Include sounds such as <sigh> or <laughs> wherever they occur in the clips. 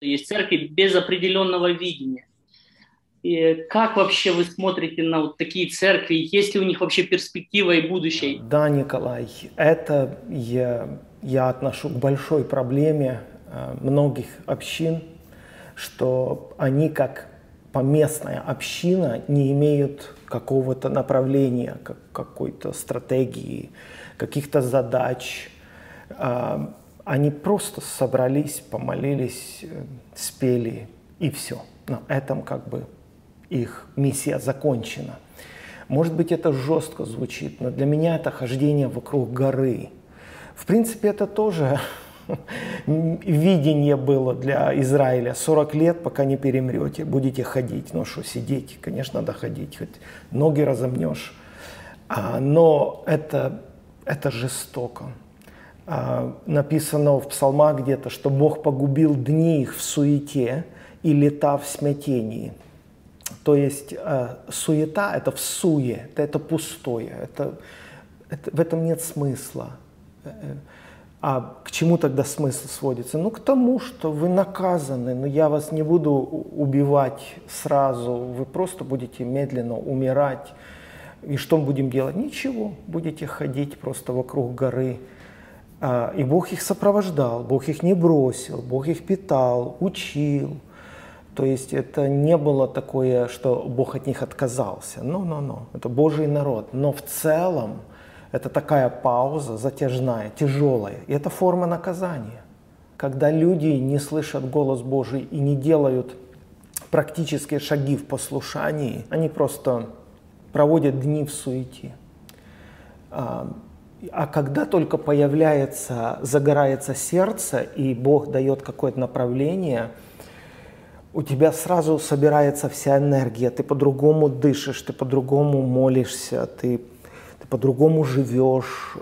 Есть церкви без определенного видения. И как вообще вы смотрите на вот такие церкви? Есть ли у них вообще перспектива и будущее? Да, Николай, это я, я отношу к большой проблеме э, многих общин, что они как поместная община не имеют какого-то направления, как, какой-то стратегии, каких-то задач. Они просто собрались, помолились, э, спели и все. На этом как бы их миссия закончена. Может быть, это жестко звучит, но для меня это хождение вокруг горы. В принципе, это тоже <laughs> видение было для Израиля. 40 лет, пока не перемрете, будете ходить. Ну что, сидеть? Конечно, надо ходить, хоть ноги разомнешь. А, но это, это жестоко. А, написано в псалмах где-то, что Бог погубил дни их в суете и лета в смятении. То есть э, суета – это в суе, это, пустое, это, это, в этом нет смысла. А к чему тогда смысл сводится? Ну, к тому, что вы наказаны, но я вас не буду убивать сразу, вы просто будете медленно умирать. И что мы будем делать? Ничего, будете ходить просто вокруг горы. А, и Бог их сопровождал, Бог их не бросил, Бог их питал, учил – то есть это не было такое, что Бог от них отказался. Ну, ну, ну. Это Божий народ. Но в целом это такая пауза затяжная, тяжелая. И это форма наказания. Когда люди не слышат голос Божий и не делают практические шаги в послушании, они просто проводят дни в суете. А, а когда только появляется, загорается сердце, и Бог дает какое-то направление – у тебя сразу собирается вся энергия, ты по-другому дышишь, ты по-другому молишься, ты, ты по-другому живешь.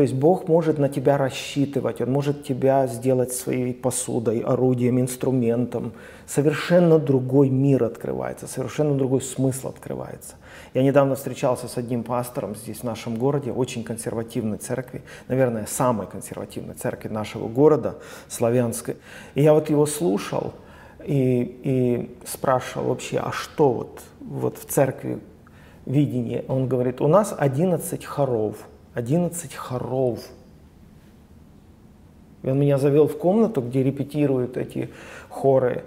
То есть Бог может на тебя рассчитывать, Он может тебя сделать своей посудой, орудием, инструментом. Совершенно другой мир открывается, совершенно другой смысл открывается. Я недавно встречался с одним пастором здесь, в нашем городе, очень консервативной церкви, наверное, самой консервативной церкви нашего города, славянской. И я вот его слушал – и, и спрашивал вообще, а что вот, вот в церкви видение? Он говорит, у нас 11 хоров, 11 хоров. И он меня завел в комнату, где репетируют эти хоры.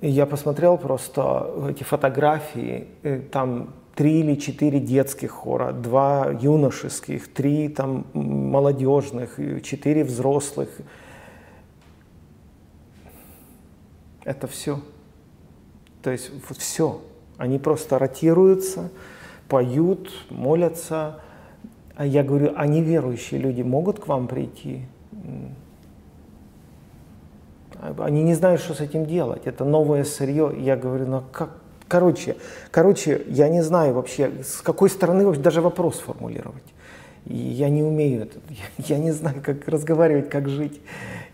И я посмотрел просто эти фотографии, там три или четыре детских хора, два юношеских, три там молодежных, четыре взрослых. Это все. То есть вот все. Они просто ротируются, поют, молятся. А я говорю, а неверующие люди могут к вам прийти? Они не знают, что с этим делать. Это новое сырье. Я говорю, ну как? Короче, короче, я не знаю вообще, с какой стороны вообще даже вопрос формулировать. И я не умею это. <laughs> Я не знаю, как разговаривать, как жить.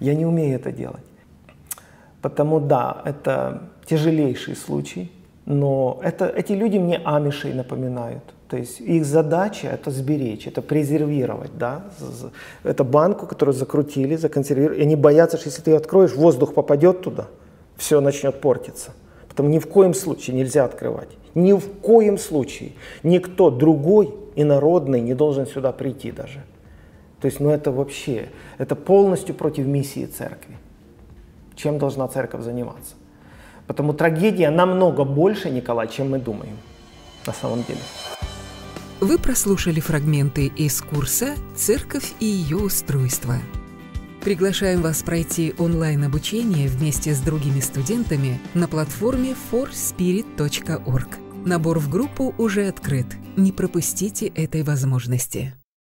Я не умею это делать. Потому да, это тяжелейший случай, но это, эти люди мне амишей напоминают. То есть их задача это сберечь, это презервировать, да, это банку, которую закрутили, законсервировали, и они боятся, что если ты ее откроешь, воздух попадет туда, все начнет портиться. Потому ни в коем случае нельзя открывать. Ни в коем случае. Никто другой инородный не должен сюда прийти даже. То есть, ну это вообще, это полностью против миссии церкви чем должна церковь заниматься. Потому трагедия намного больше, Николай, чем мы думаем на самом деле. Вы прослушали фрагменты из курса «Церковь и ее устройство». Приглашаем вас пройти онлайн-обучение вместе с другими студентами на платформе forspirit.org. Набор в группу уже открыт. Не пропустите этой возможности.